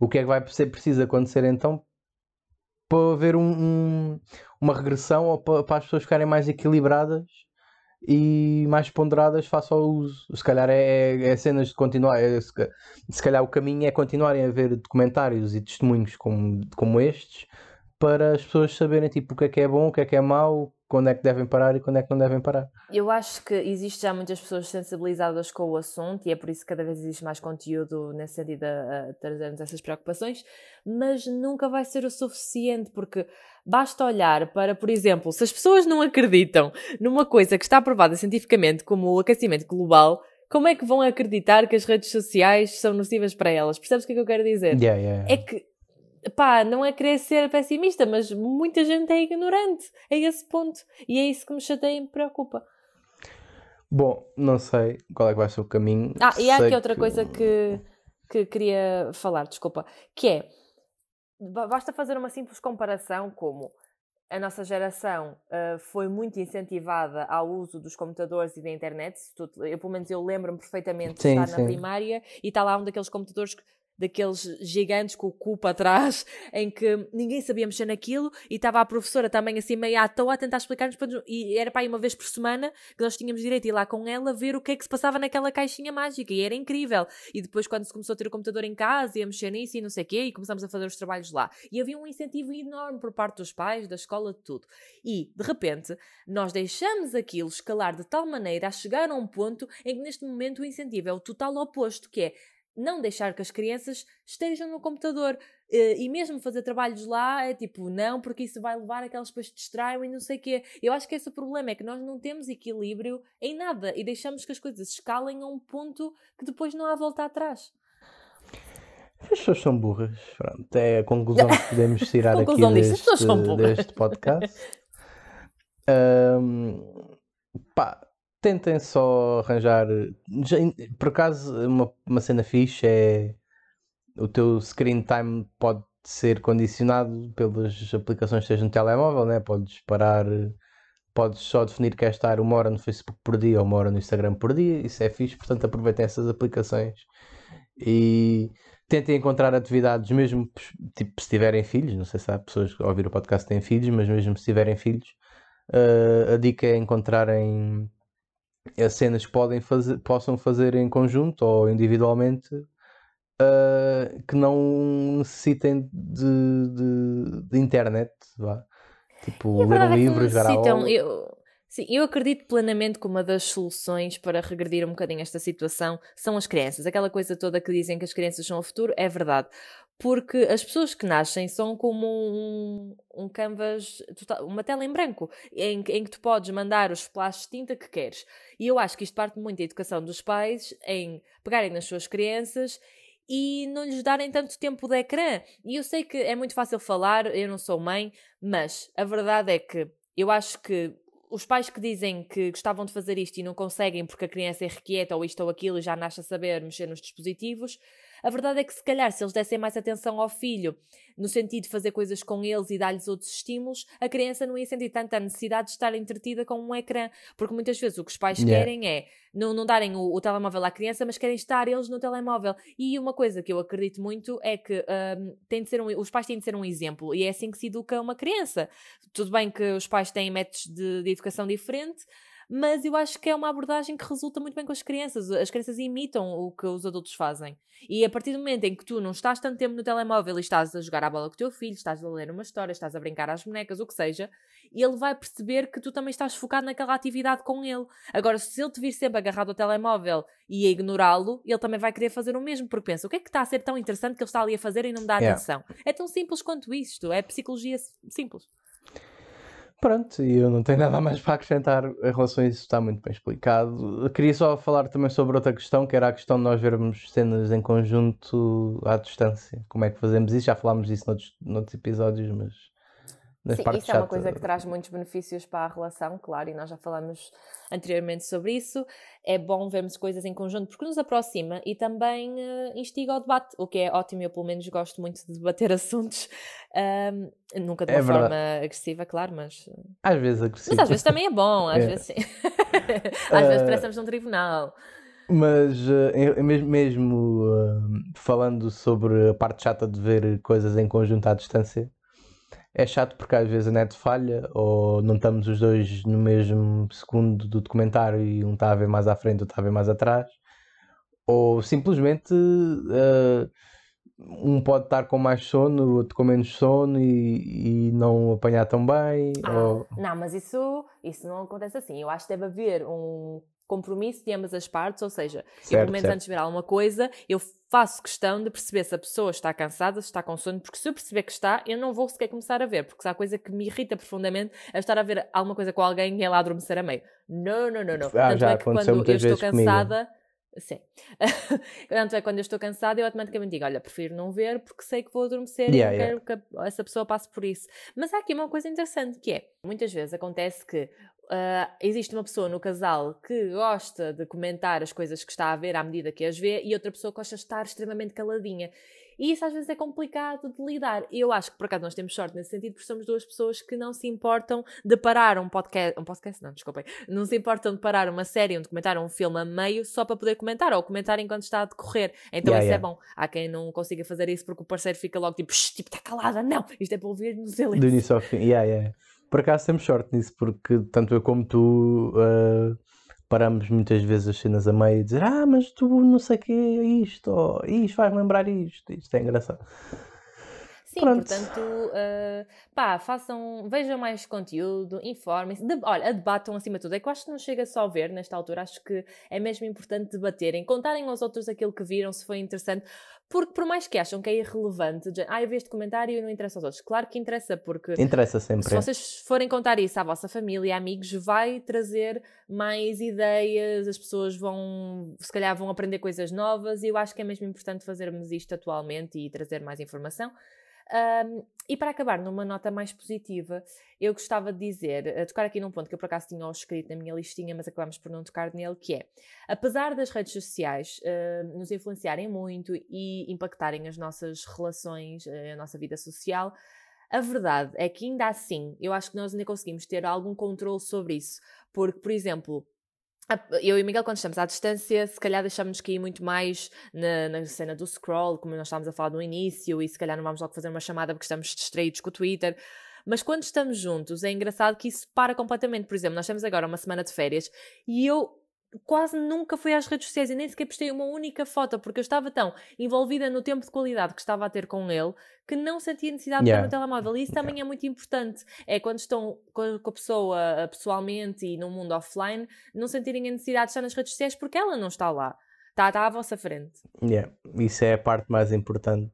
o que é que vai ser preciso acontecer então para haver um- um- uma regressão ou para, para as pessoas ficarem mais equilibradas e mais ponderadas face ao uso. Se calhar é, é- é cenas de continuar, é- se, se calhar o caminho é continuarem a ver documentários e testemunhos como, como estes para as pessoas saberem tipo, o que é que é bom, o que é que é mau, quando é que devem parar e quando é que não devem parar.
Eu acho que existe já muitas pessoas sensibilizadas com o assunto e é por isso que cada vez existe mais conteúdo nesse sentido a, a trazermos essas preocupações, mas nunca vai ser o suficiente porque basta olhar para, por exemplo, se as pessoas não acreditam numa coisa que está provada cientificamente como o aquecimento global, como é que vão acreditar que as redes sociais são nocivas para elas? Percebes o que é que eu quero dizer?
Yeah, yeah.
É que, pá, não é querer ser pessimista, mas muita gente é ignorante a esse ponto. E é isso que me chateia e me preocupa.
Bom, não sei qual é que vai ser o caminho.
Ah, e há
Sei
aqui outra coisa que, que queria falar, desculpa, que é, ba- basta fazer uma simples comparação como a nossa geração ah, foi muito incentivada ao uso dos computadores e da internet. Eu, pelo menos eu lembro-me perfeitamente de
Sim,
estar
sim.
na primária e está lá um daqueles computadores que- daqueles gigantes com o cupo atrás, <laughs> em que ninguém sabia mexer naquilo e estava a professora também assim meio à toa a tentar explicar-nos para nos- e era para aí uma vez por semana que nós tínhamos direito a ir lá com ela ver o que é que se passava naquela caixinha mágica e era incrível. E depois quando se começou a ter o computador em casa e a mexer nisso e não sei o quê e começamos a fazer os trabalhos lá. E havia um incentivo enorme por parte dos pais, da escola, de tudo. E, de repente, nós deixamos aquilo escalar de tal maneira a chegar a um ponto em que neste momento o incentivo é o total oposto, que é não deixar que as crianças estejam no computador. Eh, E mesmo fazer trabalhos lá é tipo, não, porque isso vai levar a que elas depois te distraiam e não sei o quê. Eu acho que esse é o problema, é que nós não temos equilíbrio em nada e deixamos que as coisas escalem a um ponto que depois não há volta atrás.
As pessoas são burras. Pronto, é a conclusão que <laughs> podemos tirar aqui deste, deste podcast. Ahm, pá, tentem só arranjar. já- por acaso, uma, uma cena fixe é o teu screen time pode ser condicionado pelas aplicações que no telemóvel, né? Podes parar, podes só definir que queres estar uma hora no Facebook por dia ou uma hora no Instagram por dia. Isso é fixe, portanto, aproveitem essas aplicações e tentem encontrar atividades, mesmo tipo, se tiverem filhos. Não sei se há pessoas que ao ouvir o podcast têm filhos, mas mesmo se tiverem filhos, eh, a dica é encontrarem as cenas que podem fazer, possam fazer em conjunto ou individualmente eh, que não necessitem de, de, de internet. Vá. Tipo,
a
ler um
é
livro, jogar
necessitam. Eu, sim, eu acredito plenamente que uma das soluções para regredir um bocadinho esta situação são as crianças. Aquela coisa toda que dizem que as crianças são o futuro é verdade. Porque as pessoas que nascem são como um, um canvas, total- uma tela em branco, em, que- em que tu podes mandar os flashes de tinta que queres. E eu acho que isto parte muito da educação dos pais em pegarem nas suas crianças e não lhes darem tanto tempo de ecrã. E eu sei que é muito fácil falar, eu não sou mãe, mas a verdade é que eu acho que os pais que dizem que gostavam de fazer isto e não conseguem porque a criança é requieta ou isto ou aquilo e já nasce a saber mexer nos dispositivos, a verdade é que se calhar se eles dessem mais atenção ao filho, no sentido de fazer coisas com eles e dar-lhes outros estímulos, a criança não ia sentir tanta necessidade de estar entretida com um ecrã. Porque muitas vezes o que os pais
Yeah.
querem é não, não darem o, o telemóvel à criança, mas querem estar eles no telemóvel. E uma coisa que eu acredito muito é que hum, tem de ser um- os pais têm de ser um exemplo e é assim que se educa uma criança. Tudo bem que os pais têm métodos de, de educação diferente, mas eu acho que é uma abordagem que resulta muito bem com as crianças. As crianças imitam o que os adultos fazem. E a partir do momento em que tu não estás tanto tempo no telemóvel e estás a jogar a bola com o teu filho, estás a ler uma história, estás a brincar às bonecas, o que seja, ele vai perceber que tu também estás focado naquela atividade com ele. Agora, se ele te vir sempre agarrado ao telemóvel e a ignorá-lo, ele também vai querer fazer o mesmo, porque pensa: o que é que está a ser tão interessante que ele está ali a fazer e não me dá
Yeah.
atenção? É tão simples quanto isto, é psicologia simples.
Pronto, e eu não tenho nada mais para acrescentar em relação a isso, está muito bem explicado. Eu queria só falar também sobre outra questão, que era a questão de nós vermos cenas em conjunto à distância. Como é que fazemos isso? Já falámos disso noutros, noutros episódios, mas
Sim, isso é uma coisa que traz muitos benefícios para a relação, claro, e nós já falamos anteriormente sobre isso. É bom vermos coisas em conjunto porque nos aproxima e também eh, instiga ao debate, o que é ótimo. Eu, pelo menos, gosto muito de debater <laughs> assuntos, ahm, nunca de
É
uma
verdade.
forma agressiva, claro, mas,
Às vezes agressivo.
mas às vezes também é bom, <laughs> às
É.
vezes sim. <laughs> às vezes
Eh,
parecemos num tribunal.
Mas eh, mesmo, mesmo, eh, falando sobre a parte chata de ver coisas em conjunto à distância, é chato porque às vezes a net falha ou não estamos os dois no mesmo segundo do documentário e um está a ver mais à frente, outro está a ver mais atrás, ou simplesmente eh, um pode estar com mais sono, o outro com menos sono e, e não apanhar tão bem.
Ah,
ou-
Não, mas isso, isso não acontece assim. Eu acho que deve haver um compromisso de ambas as partes, ou seja, eu
Certo,
pelo menos
certo.
antes de ver alguma coisa, eu faço questão de perceber se a pessoa está cansada, se está com sono, porque se eu perceber que está, eu não vou sequer começar a ver, porque se há coisa que me irrita profundamente é estar a ver alguma coisa com alguém e ela adormecer a meio. Não, não, não, não.
Ah,
Tanto
já
é que quando eu estou
vezes comigo.
cansada. Sim. <laughs> Tanto é quando eu estou cansada, eu automaticamente digo: Olha, prefiro não ver porque sei que vou adormecer
Yeah,
e não
yeah.
quero que essa pessoa passe por isso. Mas há aqui uma coisa interessante que é: muitas vezes acontece que ah, existe uma pessoa no casal que gosta de comentar as coisas que está a ver à medida que as vê e outra pessoa que gosta de estar extremamente caladinha. E isso às vezes é complicado de lidar. E eu acho que por acaso nós temos sorte nesse sentido porque somos duas pessoas que não se importam de parar um podcast. Um podcast, não, desculpem. Não se importam de parar uma série, um documentário, um filme a meio só para poder comentar ou comentar enquanto está a decorrer. Então
Yeah,
isso
yeah.
é bom. Há quem não consiga fazer isso porque o parceiro fica logo tipo, "Shh, tipo, está calada, não, isto é para ouvir no
Do
silêncio.
início ao fim. Yeah, yeah. Por acaso temos sorte nisso, porque tanto eu como tu eh, paramos muitas vezes as cenas a meio e dizer Ah, mas tu não sei o que é isto, ou isto faz lembrar isto. Isto é engraçado.
Sim,
Pronto.
portanto, uh, pá, façam, vejam mais conteúdo, informem-se, de- olha, debatam acima de tudo. É que eu acho que não chega só a ver nesta altura, acho que é mesmo importante debaterem, contarem aos outros aquilo que viram, se foi interessante, porque por mais que acham que é irrelevante, de, ah, eu vi este comentário e não interessa aos outros. Claro que interessa, porque
Interessa sempre.
se vocês forem contar isso à vossa família, amigos, vai trazer mais ideias, as pessoas vão, se calhar, vão aprender coisas novas e eu acho que é mesmo importante fazermos isto atualmente e trazer mais informação. Um, e para acabar numa nota mais positiva, eu gostava de dizer, a tocar aqui num ponto que eu por acaso tinha escrito na minha listinha, mas acabamos por não tocar nele, que é, apesar das redes sociais uh, nos influenciarem muito e impactarem as nossas relações, uh, a nossa vida social, a verdade é que ainda assim, eu acho que nós ainda conseguimos ter algum controle sobre isso, porque, por exemplo, eu e o Miguel, quando estamos à distância, se calhar deixamos-nos cair muito mais na, na cena do scroll, como nós estávamos a falar no início, e se calhar não vamos logo fazer uma chamada porque estamos distraídos com o Twitter. Mas quando estamos juntos, é engraçado que isso para completamente. Por exemplo, nós temos agora uma semana de férias e eu quase nunca fui às redes sociais e nem sequer postei uma única foto porque eu estava tão envolvida no tempo de qualidade que estava a ter com ele que não sentia necessidade de
Yeah.
estar no telemóvel. E isso também é muito importante. É quando estão com a pessoa eh, pessoalmente e no mundo offline, não sentirem a necessidade de estar nas redes sociais porque ela não está lá. Está, está à vossa frente.
Yeah, Isso é a parte mais importante.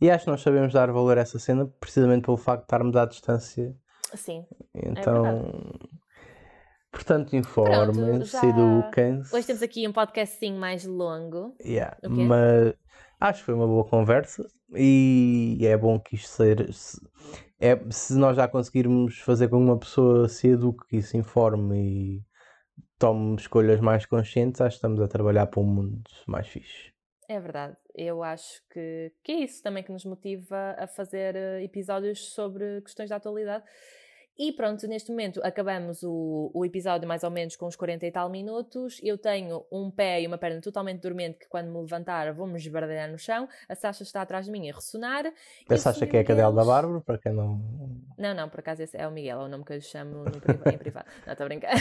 E acho que nós sabemos dar valor a essa cena precisamente pelo facto de estarmos à distância.
Sim.
Então, portanto, informem-se,
já-
eduquem-se.
Hoje temos aqui um podcast mais longo.
Yeah? Mas acho que foi uma boa conversa e é bom que isto ser. Se, é, se nós já conseguirmos fazer com que uma pessoa se eduque e se informe e tome escolhas mais conscientes, acho que estamos a trabalhar para um mundo mais fixe.
É verdade. Eu acho que, que é isso também que nos motiva a fazer eh, episódios sobre questões da atualidade. E pronto, neste momento acabamos o, o episódio mais ou menos com uns 40 e tal minutos. Eu tenho um pé e uma perna totalmente dormente que quando me levantar vou-me esbardalhar no chão. A Sasha está atrás de mim a ressonar.
A Sasha que é a cadela da Bárbara, para quem não...
Não, não, por acaso esse é o Miguel, é o nome que eu lhe chamo no em <laughs> privado. Não, estou a brincar.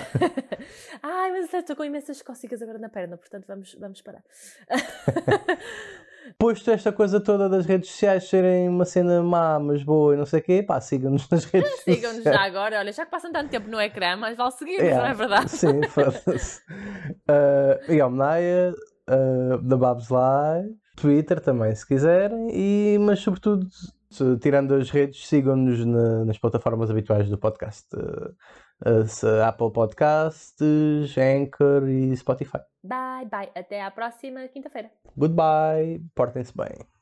<laughs> Ai, mas estou com imensas cócegas agora na perna, portanto vamos, vamos parar. <laughs>
Posto esta coisa toda das redes sociais serem uma cena má, mas boa e não sei o quê, pá, sigam-nos nas <laughs> redes
Sigam-nos
sociais.
já agora, olha, já que passam tanto tempo no ecrã, mas vale seguir-nos,
Yeah,
não é verdade?
Sim, <laughs> foda-se. Uh, Miguel Menaia, uh, da Babs Live, Twitter também, se quiserem, e, mas sobretudo, tirando as redes, sigam-nos na- nas plataformas habituais do podcast. Apple Podcasts, Anchor e Spotify.
Bye, bye. Até à próxima quinta-feira.
Goodbye, portem-se bem.